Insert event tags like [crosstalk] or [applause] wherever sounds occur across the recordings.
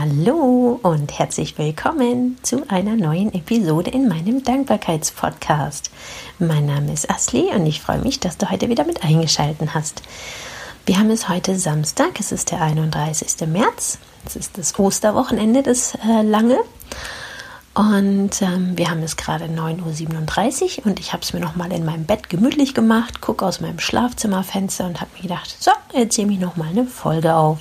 Hallo und herzlich willkommen zu einer neuen Episode in meinem Dankbarkeitspodcast. Mein Name ist Asli und ich freue mich, dass du heute wieder mit eingeschaltet hast. Wir haben es heute Samstag, es ist der 31. März, es ist das Osterwochenende, das äh, lange. Und ähm, wir haben es gerade 9.37 Uhr und ich habe es mir nochmal in meinem Bett gemütlich gemacht, gucke aus meinem Schlafzimmerfenster und habe mir gedacht, so, jetzt nehme ich nochmal eine Folge auf.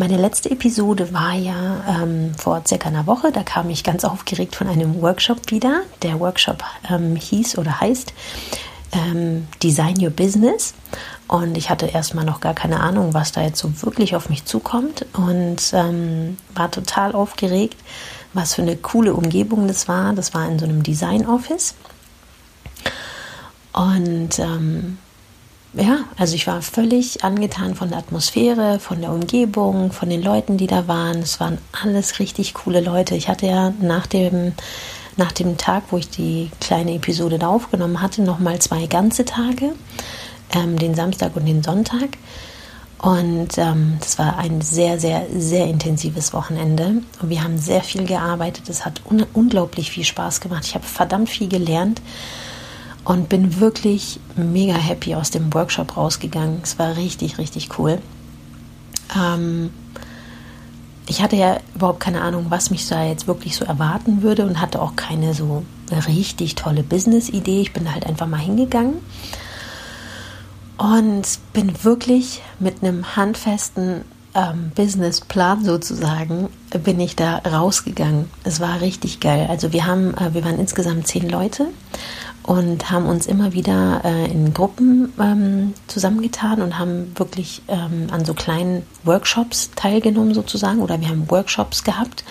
Meine letzte Episode war ja ähm, vor circa einer Woche. Da kam ich ganz aufgeregt von einem Workshop wieder. Der Workshop ähm, hieß oder heißt ähm, Design Your Business. Und ich hatte erstmal noch gar keine Ahnung, was da jetzt so wirklich auf mich zukommt. Und ähm, war total aufgeregt, was für eine coole Umgebung das war. Das war in so einem Design Office. Und ähm, ja, also ich war völlig angetan von der Atmosphäre, von der Umgebung, von den Leuten, die da waren. Es waren alles richtig coole Leute. Ich hatte ja nach dem, nach dem Tag, wo ich die kleine Episode da aufgenommen hatte, nochmal zwei ganze Tage, ähm, den Samstag und den Sonntag. Und ähm, das war ein sehr, sehr, sehr intensives Wochenende. Und wir haben sehr viel gearbeitet. Es hat un unglaublich viel Spaß gemacht. Ich habe verdammt viel gelernt und bin wirklich mega happy aus dem Workshop rausgegangen. Es war richtig, richtig cool. Ähm, ich hatte ja überhaupt keine Ahnung, was mich da jetzt wirklich so erwarten würde und hatte auch keine so richtig tolle Business-Idee. Ich bin halt einfach mal hingegangen und bin wirklich mit einem handfesten ähm, Businessplan sozusagen bin ich da rausgegangen. Es war richtig geil. Also wir haben, äh, wir waren insgesamt zehn Leute und haben uns immer wieder äh, in Gruppen ähm, zusammengetan und haben wirklich ähm, an so kleinen Workshops teilgenommen sozusagen oder wir haben Workshops gehabt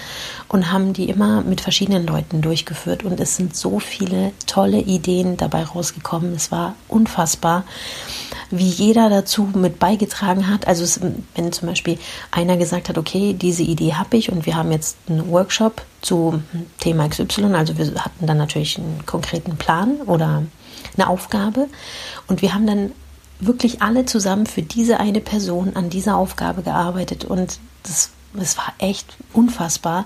und haben die immer mit verschiedenen Leuten durchgeführt und es sind so viele tolle Ideen dabei rausgekommen. Es war unfassbar, wie jeder dazu mit beigetragen hat. Also es, wenn zum Beispiel einer gesagt hat, okay, diese Idee habe ich und wir haben jetzt einen Workshop zu Thema XY. Also wir hatten dann natürlich einen konkreten Plan oder eine Aufgabe. Und wir haben dann wirklich alle zusammen für diese eine Person an dieser Aufgabe gearbeitet. Und das, das war echt unfassbar,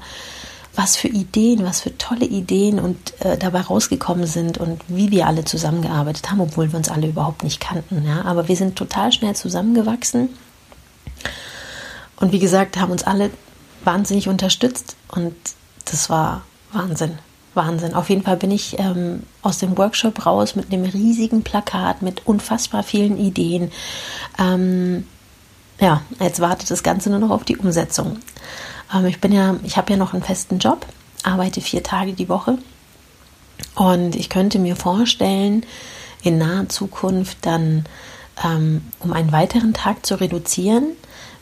was für Ideen, was für tolle Ideen und äh, dabei rausgekommen sind und wie wir alle zusammengearbeitet haben, obwohl wir uns alle überhaupt nicht kannten. Ja? Aber wir sind total schnell zusammengewachsen. Und wie gesagt, haben uns alle wahnsinnig unterstützt und das war Wahnsinn. Wahnsinn. Auf jeden Fall bin ich ähm, aus dem Workshop raus mit einem riesigen Plakat, mit unfassbar vielen Ideen. Ähm, ja, jetzt wartet das Ganze nur noch auf die Umsetzung. Ähm, ich bin ja, ich habe ja noch einen festen Job, arbeite vier Tage die Woche und ich könnte mir vorstellen, in naher Zukunft dann ähm, um einen weiteren Tag zu reduzieren,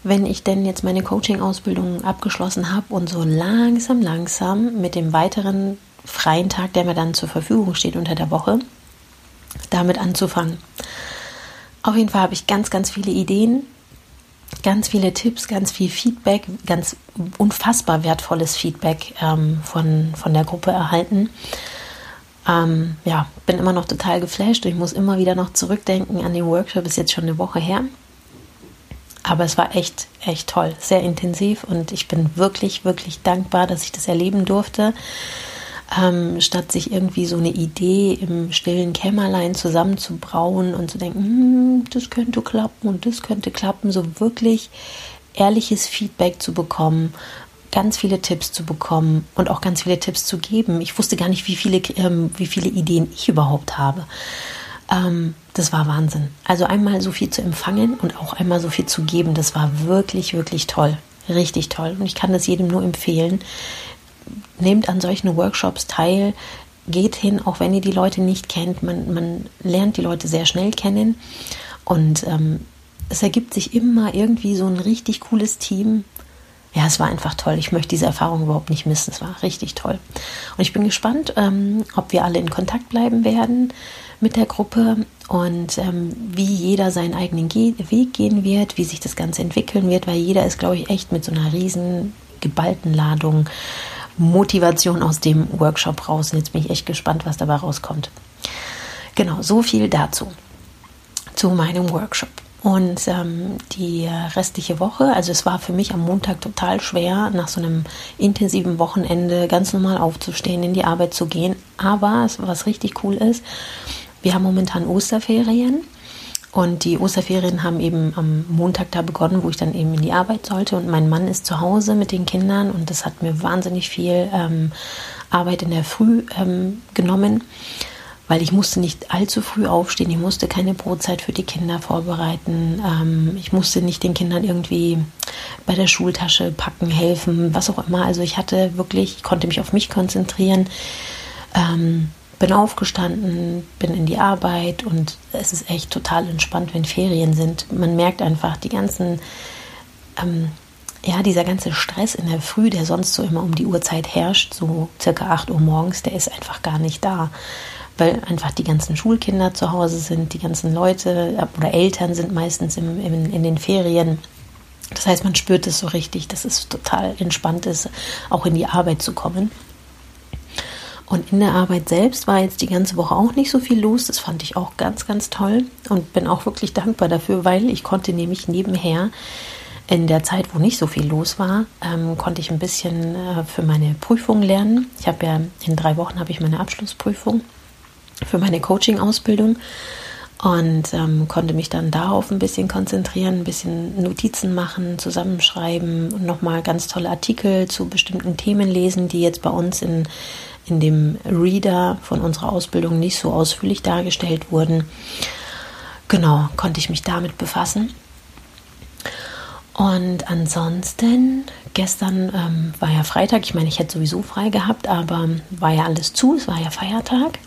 wenn ich denn jetzt meine Coaching-Ausbildung abgeschlossen habe und so langsam, langsam mit dem weiteren freien Tag, der mir dann zur Verfügung steht unter der Woche, damit anzufangen. Auf jeden Fall habe ich ganz, ganz viele Ideen, ganz viele Tipps, ganz viel Feedback, ganz unfassbar wertvolles Feedback ähm, von, von der Gruppe erhalten. Ähm, ja, bin immer noch total geflasht ich muss immer wieder noch zurückdenken an den Workshop, ist jetzt schon eine Woche her. Aber es war echt, echt toll, sehr intensiv und ich bin wirklich, wirklich dankbar, dass ich das erleben durfte. Ähm, statt sich irgendwie so eine Idee im stillen Kämmerlein zusammenzubrauen und zu denken, hm, das könnte klappen und das könnte klappen, so wirklich ehrliches Feedback zu bekommen, ganz viele Tipps zu bekommen und auch ganz viele Tipps zu geben. Ich wusste gar nicht, wie viele, ähm, wie viele Ideen ich überhaupt habe. Ähm, das war Wahnsinn. Also einmal so viel zu empfangen und auch einmal so viel zu geben, das war wirklich, wirklich toll. Richtig toll. Und ich kann das jedem nur empfehlen. Nehmt an solchen Workshops teil, geht hin, auch wenn ihr die Leute nicht kennt. Man, man lernt die Leute sehr schnell kennen. Und ähm, es ergibt sich immer irgendwie so ein richtig cooles Team. Ja, es war einfach toll. Ich möchte diese Erfahrung überhaupt nicht missen. Es war richtig toll. Und ich bin gespannt, ähm, ob wir alle in Kontakt bleiben werden mit der Gruppe und ähm, wie jeder seinen eigenen Ge Weg gehen wird, wie sich das Ganze entwickeln wird, weil jeder ist, glaube ich, echt mit so einer riesen geballten Ladung Motivation aus dem Workshop raus. Und jetzt bin ich echt gespannt, was dabei rauskommt. Genau, so viel dazu, zu meinem Workshop. Und ähm, die restliche Woche, also es war für mich am Montag total schwer, nach so einem intensiven Wochenende ganz normal aufzustehen, in die Arbeit zu gehen. Aber was richtig cool ist, wir haben momentan Osterferien. Und die Osterferien haben eben am Montag da begonnen, wo ich dann eben in die Arbeit sollte. Und mein Mann ist zu Hause mit den Kindern und das hat mir wahnsinnig viel ähm, Arbeit in der Früh ähm, genommen weil ich musste nicht allzu früh aufstehen, ich musste keine Brotzeit für die Kinder vorbereiten, ähm, ich musste nicht den Kindern irgendwie bei der Schultasche packen, helfen, was auch immer. Also ich hatte wirklich, ich konnte mich auf mich konzentrieren, ähm, bin aufgestanden, bin in die Arbeit und es ist echt total entspannt, wenn Ferien sind. Man merkt einfach die ganzen ähm, ja, dieser ganze Stress in der Früh, der sonst so immer um die Uhrzeit herrscht, so circa 8 Uhr morgens, der ist einfach gar nicht da weil einfach die ganzen Schulkinder zu Hause sind, die ganzen Leute äh, oder Eltern sind meistens im, im, in den Ferien. Das heißt, man spürt es so richtig, dass es total entspannt ist, auch in die Arbeit zu kommen. Und in der Arbeit selbst war jetzt die ganze Woche auch nicht so viel los. Das fand ich auch ganz, ganz toll und bin auch wirklich dankbar dafür, weil ich konnte nämlich nebenher in der Zeit, wo nicht so viel los war, ähm, konnte ich ein bisschen äh, für meine Prüfung lernen. Ich habe ja in drei Wochen habe ich meine Abschlussprüfung für meine Coaching-Ausbildung und ähm, konnte mich dann darauf ein bisschen konzentrieren, ein bisschen Notizen machen, zusammenschreiben und nochmal ganz tolle Artikel zu bestimmten Themen lesen, die jetzt bei uns in, in dem Reader von unserer Ausbildung nicht so ausführlich dargestellt wurden. Genau, konnte ich mich damit befassen. Und ansonsten, gestern ähm, war ja Freitag, ich meine, ich hätte sowieso frei gehabt, aber war ja alles zu, es war ja Feiertag.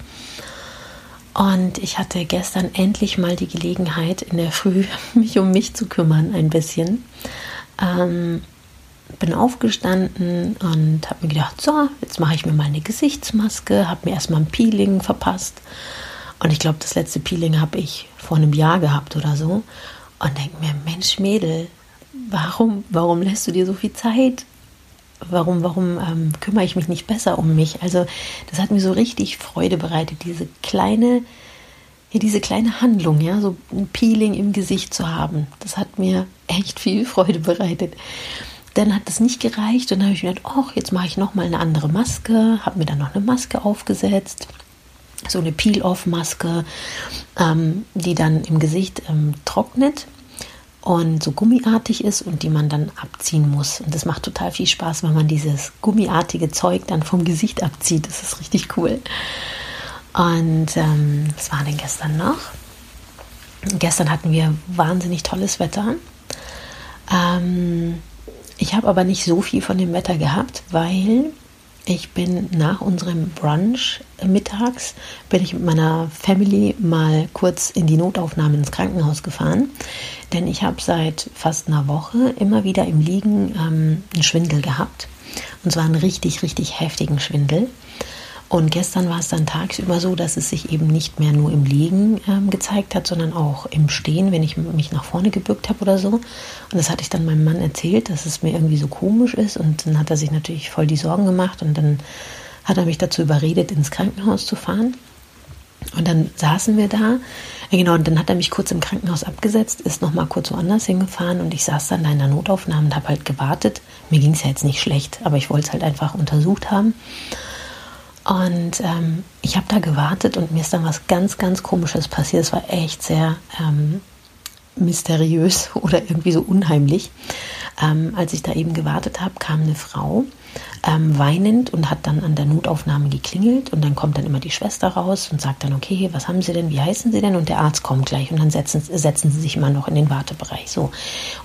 Und ich hatte gestern endlich mal die Gelegenheit, in der Früh [laughs] mich um mich zu kümmern, ein bisschen. Ähm, bin aufgestanden und habe mir gedacht, so, jetzt mache ich mir mal eine Gesichtsmaske, habe mir erstmal ein Peeling verpasst. Und ich glaube, das letzte Peeling habe ich vor einem Jahr gehabt oder so. Und denke mir, Mensch, Mädel, warum, warum lässt du dir so viel Zeit? warum, warum ähm, kümmere ich mich nicht besser um mich? Also das hat mir so richtig Freude bereitet, diese kleine, ja, diese kleine Handlung, ja, so ein Peeling im Gesicht zu haben. Das hat mir echt viel Freude bereitet. Dann hat das nicht gereicht und dann habe ich mir gedacht, ach, jetzt mache ich nochmal eine andere Maske, habe mir dann noch eine Maske aufgesetzt, so eine Peel-Off-Maske, ähm, die dann im Gesicht ähm, trocknet und so gummiartig ist und die man dann abziehen muss. Und das macht total viel Spaß, wenn man dieses gummiartige Zeug dann vom Gesicht abzieht. Das ist richtig cool. Und ähm, was war denn gestern noch? Gestern hatten wir wahnsinnig tolles Wetter. Ähm, ich habe aber nicht so viel von dem Wetter gehabt, weil ich bin nach unserem Brunch mittags, bin ich mit meiner Family mal kurz in die Notaufnahme ins Krankenhaus gefahren, denn ich habe seit fast einer Woche immer wieder im Liegen ähm, einen Schwindel gehabt. Und zwar einen richtig, richtig heftigen Schwindel. Und gestern war es dann tagsüber so, dass es sich eben nicht mehr nur im Liegen ähm, gezeigt hat, sondern auch im Stehen, wenn ich mich nach vorne gebückt habe oder so. Und das hatte ich dann meinem Mann erzählt, dass es mir irgendwie so komisch ist. Und dann hat er sich natürlich voll die Sorgen gemacht und dann hat er mich dazu überredet, ins Krankenhaus zu fahren. Und dann saßen wir da. Genau, und dann hat er mich kurz im Krankenhaus abgesetzt, ist nochmal kurz woanders hingefahren und ich saß dann da in der Notaufnahme und habe halt gewartet. Mir ging es ja jetzt nicht schlecht, aber ich wollte es halt einfach untersucht haben. Und ähm, ich habe da gewartet und mir ist dann was ganz, ganz Komisches passiert. Es war echt sehr ähm, mysteriös [laughs] oder irgendwie so unheimlich. Ähm, als ich da eben gewartet habe, kam eine Frau ähm, weinend und hat dann an der Notaufnahme geklingelt und dann kommt dann immer die Schwester raus und sagt dann, okay, was haben Sie denn, wie heißen Sie denn? Und der Arzt kommt gleich und dann setzen, setzen Sie sich immer noch in den Wartebereich. So. Und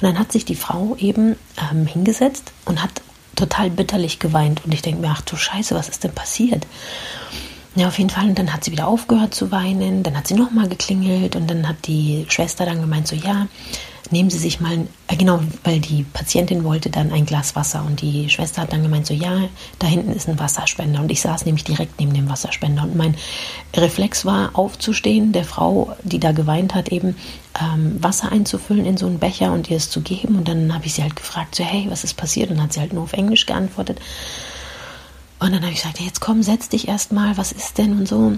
dann hat sich die Frau eben ähm, hingesetzt und hat total bitterlich geweint. Und ich denke mir, ach du Scheiße, was ist denn passiert? Ja, auf jeden Fall. Und dann hat sie wieder aufgehört zu weinen. Dann hat sie nochmal geklingelt. Und dann hat die Schwester dann gemeint, so, ja, nehmen Sie sich mal, äh, genau, weil die Patientin wollte dann ein Glas Wasser und die Schwester hat dann gemeint, so ja, da hinten ist ein Wasserspender. Und ich saß nämlich direkt neben dem Wasserspender. Und mein Reflex war aufzustehen, der Frau, die da geweint hat, eben ähm, Wasser einzufüllen in so einen Becher und ihr es zu geben. Und dann habe ich sie halt gefragt, so hey, was ist passiert? Und dann hat sie halt nur auf Englisch geantwortet. Und dann habe ich gesagt, jetzt komm, setz dich erstmal, was ist denn? Und so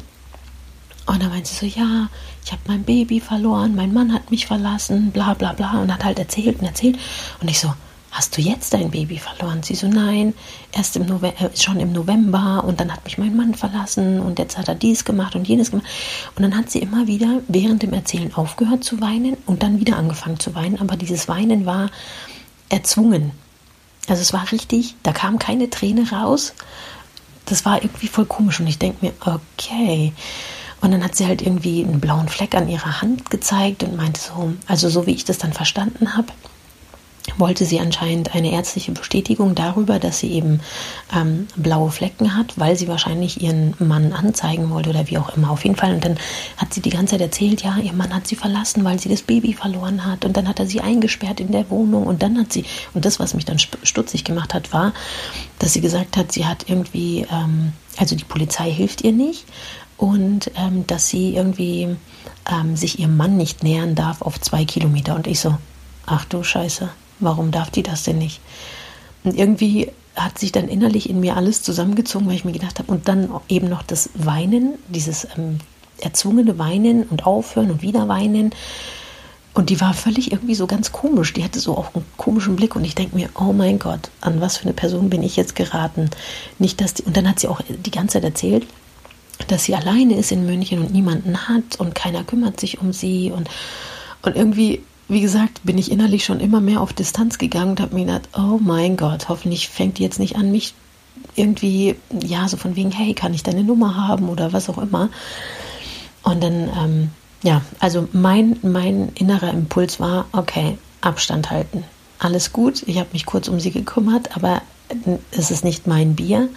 Und dann meinte sie so, ja, ich habe mein Baby verloren, mein Mann hat mich verlassen, bla bla bla und hat halt erzählt und erzählt. Und ich so, hast du jetzt dein Baby verloren? Sie so, nein, erst im November, äh, schon im November und dann hat mich mein Mann verlassen und jetzt hat er dies gemacht und jenes gemacht. Und dann hat sie immer wieder während dem Erzählen aufgehört zu weinen und dann wieder angefangen zu weinen. Aber dieses Weinen war erzwungen. Also es war richtig, da kam keine Träne raus. Das war irgendwie voll komisch und ich denke mir, okay. Und dann hat sie halt irgendwie einen blauen Fleck an ihrer Hand gezeigt und meinte so, also so wie ich das dann verstanden habe, wollte sie anscheinend eine ärztliche Bestätigung darüber, dass sie eben ähm, blaue Flecken hat, weil sie wahrscheinlich ihren Mann anzeigen wollte oder wie auch immer. Auf jeden Fall. Und dann hat sie die ganze Zeit erzählt, ja, ihr Mann hat sie verlassen, weil sie das Baby verloren hat. Und dann hat er sie eingesperrt in der Wohnung. Und dann hat sie, und das, was mich dann stutzig gemacht hat, war, dass sie gesagt hat, sie hat irgendwie, ähm, also die Polizei hilft ihr nicht und ähm, dass sie irgendwie ähm, sich ihrem Mann nicht nähern darf auf zwei Kilometer. Und ich so, ach du Scheiße, warum darf die das denn nicht? Und irgendwie hat sich dann innerlich in mir alles zusammengezogen, weil ich mir gedacht habe, und dann eben noch das Weinen, dieses ähm, erzwungene Weinen und Aufhören und wieder weinen. Und die war völlig irgendwie so ganz komisch. Die hatte so auch einen komischen Blick. Und ich denke mir, oh mein Gott, an was für eine Person bin ich jetzt geraten? Nicht, dass die, und dann hat sie auch die ganze Zeit erzählt, dass sie alleine ist in München und niemanden hat und keiner kümmert sich um sie und, und irgendwie, wie gesagt, bin ich innerlich schon immer mehr auf Distanz gegangen und habe mir gedacht, oh mein Gott, hoffentlich fängt die jetzt nicht an, mich irgendwie, ja, so von wegen, hey, kann ich deine Nummer haben oder was auch immer. Und dann, ähm, ja, also mein, mein innerer Impuls war, okay, Abstand halten. Alles gut, ich habe mich kurz um sie gekümmert, aber es ist nicht mein Bier.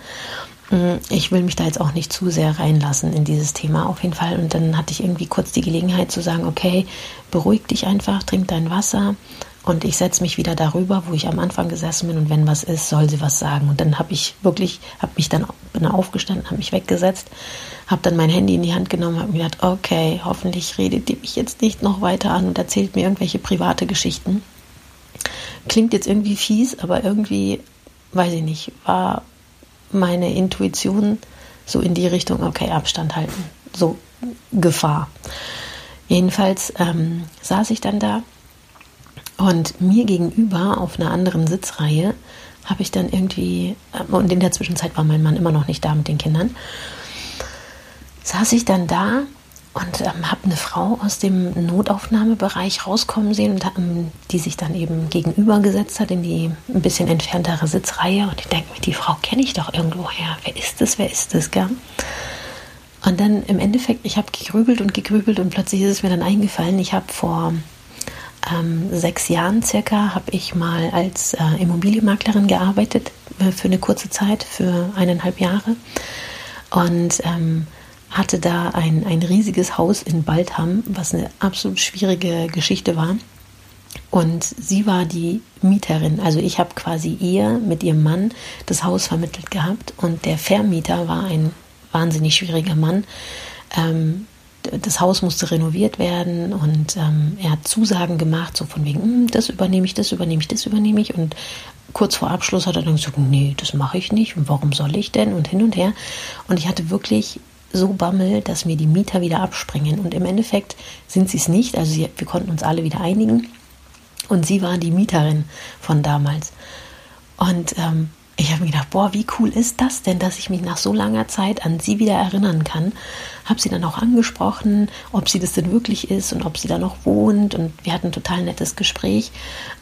Mm, ich will mich da jetzt auch nicht zu sehr reinlassen in dieses Thema auf jeden Fall. Und dann hatte ich irgendwie kurz die Gelegenheit zu sagen, okay, beruhig dich einfach, trink dein Wasser und ich setze mich wieder darüber, wo ich am Anfang gesessen bin und wenn was ist, soll sie was sagen. Und dann habe ich wirklich, habe mich dann bin aufgestanden, habe mich weggesetzt, habe dann mein Handy in die Hand genommen, habe mir gedacht, okay, hoffentlich redet die mich jetzt nicht noch weiter an und erzählt mir irgendwelche private Geschichten. Klingt jetzt irgendwie fies, aber irgendwie, weiß ich nicht, war meine Intuition so in die Richtung, okay, Abstand halten, so Gefahr. Jedenfalls ähm, saß ich dann da und mir gegenüber auf einer anderen Sitzreihe habe ich dann irgendwie, äh, und in der Zwischenzeit war mein Mann immer noch nicht da mit den Kindern, saß ich dann da und ähm, habe eine Frau aus dem Notaufnahmebereich rauskommen sehen, und, ähm, die sich dann eben gegenübergesetzt hat in die ein bisschen entferntere Sitzreihe. Und ich denke mir, die Frau kenne ich doch irgendwoher. Wer ist das? Wer ist das? Gell? Und dann im Endeffekt, ich habe gegrübelt und gegrübelt und plötzlich ist es mir dann eingefallen, ich habe vor ähm, sechs Jahren circa, habe ich mal als äh, Immobilienmaklerin gearbeitet äh, für eine kurze Zeit, für eineinhalb Jahre. Und ähm, hatte da ein, ein riesiges Haus in Baldham, was eine absolut schwierige Geschichte war. Und sie war die Mieterin. Also ich habe quasi ihr mit ihrem Mann das Haus vermittelt gehabt. Und der Vermieter war ein wahnsinnig schwieriger Mann. Ähm, das Haus musste renoviert werden und ähm, er hat Zusagen gemacht, so von wegen, hm, das übernehme ich, das übernehme ich, das übernehme ich. Und kurz vor Abschluss hat er dann gesagt, nee, das mache ich nicht. Und warum soll ich denn? Und hin und her. Und ich hatte wirklich so Bammel, dass mir die Mieter wieder abspringen. Und im Endeffekt sind sie es nicht. Also sie, wir konnten uns alle wieder einigen. Und sie war die Mieterin von damals. Und ähm, ich habe mir gedacht, boah, wie cool ist das denn, dass ich mich nach so langer Zeit an sie wieder erinnern kann. Habe sie dann auch angesprochen, ob sie das denn wirklich ist und ob sie da noch wohnt. Und wir hatten ein total nettes Gespräch.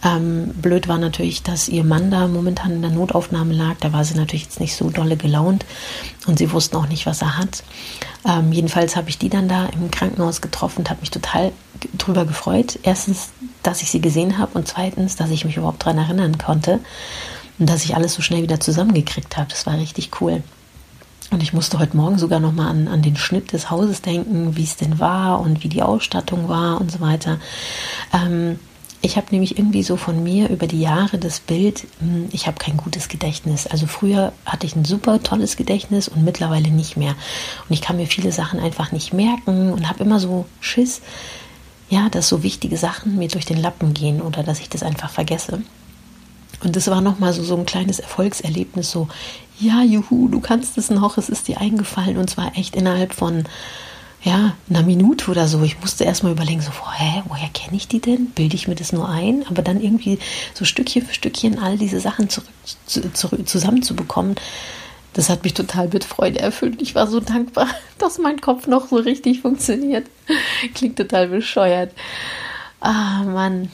Ähm, blöd war natürlich, dass ihr Mann da momentan in der Notaufnahme lag. Da war sie natürlich jetzt nicht so dolle gelaunt und sie wussten auch nicht, was er hat. Ähm, jedenfalls habe ich die dann da im Krankenhaus getroffen und habe mich total drüber gefreut. Erstens, dass ich sie gesehen habe und zweitens, dass ich mich überhaupt daran erinnern konnte und dass ich alles so schnell wieder zusammengekriegt habe. Das war richtig cool. Und ich musste heute Morgen sogar nochmal an, an den Schnitt des Hauses denken, wie es denn war und wie die Ausstattung war und so weiter. Ähm, ich habe nämlich irgendwie so von mir über die Jahre das Bild, hm, ich habe kein gutes Gedächtnis. Also früher hatte ich ein super tolles Gedächtnis und mittlerweile nicht mehr. Und ich kann mir viele Sachen einfach nicht merken und habe immer so Schiss, ja, dass so wichtige Sachen mir durch den Lappen gehen oder dass ich das einfach vergesse. Und das war nochmal so, so ein kleines Erfolgserlebnis, so, ja, juhu, du kannst es noch, es ist dir eingefallen und zwar echt innerhalb von, ja, einer Minute oder so. Ich musste erstmal überlegen, so, hä, woher kenne ich die denn? Bilde ich mir das nur ein? Aber dann irgendwie so Stückchen für Stückchen all diese Sachen zurück, zu, zu, zusammenzubekommen, das hat mich total mit Freude erfüllt. Ich war so dankbar, [laughs] dass mein Kopf noch so richtig funktioniert. Klingt total bescheuert. Ah, Mann.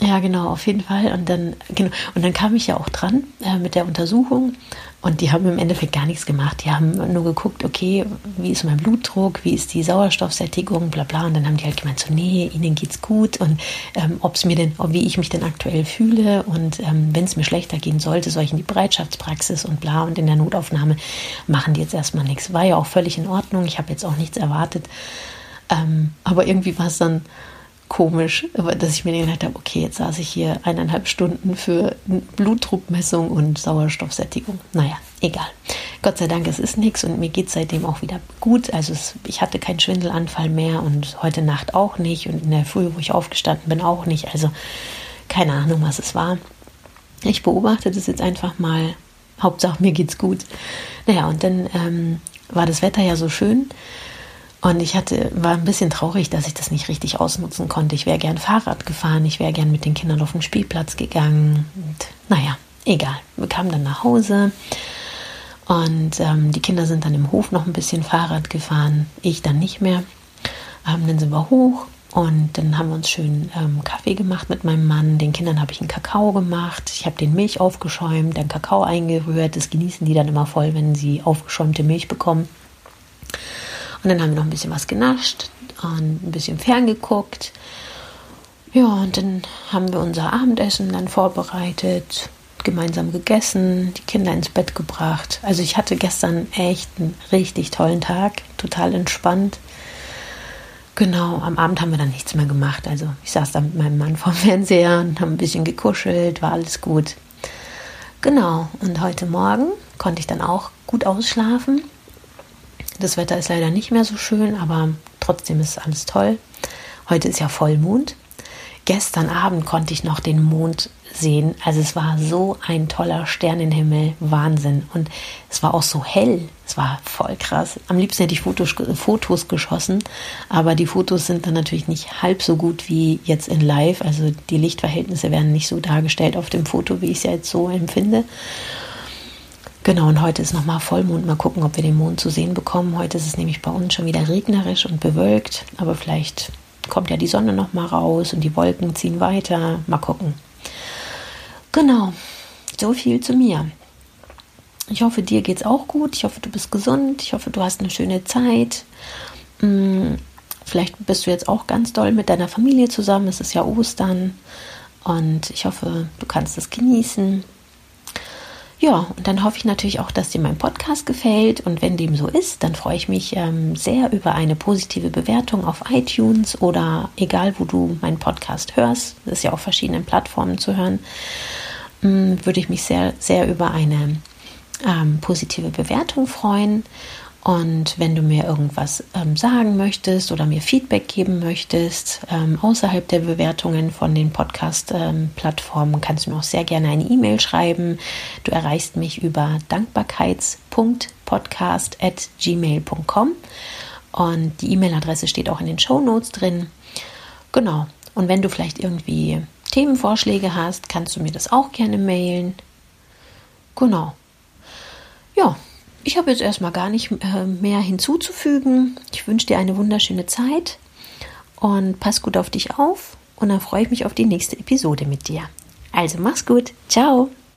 Ja, genau, auf jeden Fall. Und dann, genau, und dann kam ich ja auch dran äh, mit der Untersuchung und die haben im Endeffekt gar nichts gemacht. Die haben nur geguckt, okay, wie ist mein Blutdruck, wie ist die Sauerstoffsättigung, bla bla. Und dann haben die halt gemeint, so, nee, ihnen geht's gut und ähm, ob es mir denn, wie ich mich denn aktuell fühle und ähm, wenn es mir schlechter gehen sollte, soll ich in die Bereitschaftspraxis und bla und in der Notaufnahme machen die jetzt erstmal nichts. War ja auch völlig in Ordnung. Ich habe jetzt auch nichts erwartet. Ähm, aber irgendwie war es dann komisch, dass ich mir gedacht habe, okay, jetzt saß ich hier eineinhalb Stunden für Blutdruckmessung und Sauerstoffsättigung. Naja, egal. Gott sei Dank, es ist nichts und mir geht es seitdem auch wieder gut. Also es, ich hatte keinen Schwindelanfall mehr und heute Nacht auch nicht und in der Früh, wo ich aufgestanden bin, auch nicht. Also keine Ahnung, was es war. Ich beobachte das jetzt einfach mal. Hauptsache, mir geht's gut. Naja, und dann ähm, war das Wetter ja so schön. Und ich hatte, war ein bisschen traurig, dass ich das nicht richtig ausnutzen konnte. Ich wäre gern Fahrrad gefahren, ich wäre gern mit den Kindern auf den Spielplatz gegangen. Und naja, egal. Wir kamen dann nach Hause und ähm, die Kinder sind dann im Hof noch ein bisschen Fahrrad gefahren, ich dann nicht mehr. Ähm, dann sind wir hoch und dann haben wir uns schön ähm, Kaffee gemacht mit meinem Mann. Den Kindern habe ich einen Kakao gemacht. Ich habe den Milch aufgeschäumt, den Kakao eingerührt. Das genießen die dann immer voll, wenn sie aufgeschäumte Milch bekommen. Und dann haben wir noch ein bisschen was genascht und ein bisschen ferngeguckt. Ja, und dann haben wir unser Abendessen dann vorbereitet, gemeinsam gegessen, die Kinder ins Bett gebracht. Also ich hatte gestern echt einen richtig tollen Tag, total entspannt. Genau, am Abend haben wir dann nichts mehr gemacht. Also ich saß da mit meinem Mann vorm Fernseher und haben ein bisschen gekuschelt, war alles gut. Genau, und heute Morgen konnte ich dann auch gut ausschlafen. Das Wetter ist leider nicht mehr so schön, aber trotzdem ist alles toll. Heute ist ja Vollmond. Gestern Abend konnte ich noch den Mond sehen. Also es war so ein toller Sternenhimmel, Wahnsinn. Und es war auch so hell. Es war voll krass. Am liebsten hätte ich Fotos, Fotos geschossen, aber die Fotos sind dann natürlich nicht halb so gut wie jetzt in Live. Also die Lichtverhältnisse werden nicht so dargestellt auf dem Foto, wie ich es ja jetzt so empfinde. Genau, und heute ist nochmal Vollmond. Mal gucken, ob wir den Mond zu sehen bekommen. Heute ist es nämlich bei uns schon wieder regnerisch und bewölkt, aber vielleicht kommt ja die Sonne nochmal raus und die Wolken ziehen weiter. Mal gucken. Genau, so viel zu mir. Ich hoffe, dir geht es auch gut. Ich hoffe, du bist gesund. Ich hoffe, du hast eine schöne Zeit. Hm, vielleicht bist du jetzt auch ganz doll mit deiner Familie zusammen. Es ist ja Ostern. Und ich hoffe, du kannst es genießen. Ja, und dann hoffe ich natürlich auch, dass dir mein Podcast gefällt. Und wenn dem so ist, dann freue ich mich ähm, sehr über eine positive Bewertung auf iTunes oder egal, wo du meinen Podcast hörst. Das ist ja auf verschiedenen Plattformen zu hören. Ähm, würde ich mich sehr, sehr über eine ähm, positive Bewertung freuen. Und wenn du mir irgendwas ähm, sagen möchtest oder mir Feedback geben möchtest, ähm, außerhalb der Bewertungen von den Podcast-Plattformen, ähm, kannst du mir auch sehr gerne eine E-Mail schreiben. Du erreichst mich über dankbarkeits.podcast.gmail.com und die E-Mail-Adresse steht auch in den Show Notes drin. Genau. Und wenn du vielleicht irgendwie Themenvorschläge hast, kannst du mir das auch gerne mailen. Genau. Ja, ich habe jetzt erstmal gar nicht äh, mehr hinzuzufügen. Ich wünsche dir eine wunderschöne Zeit und pass gut auf dich auf und dann freue ich mich auf die nächste Episode mit dir. Also mach's gut. Ciao.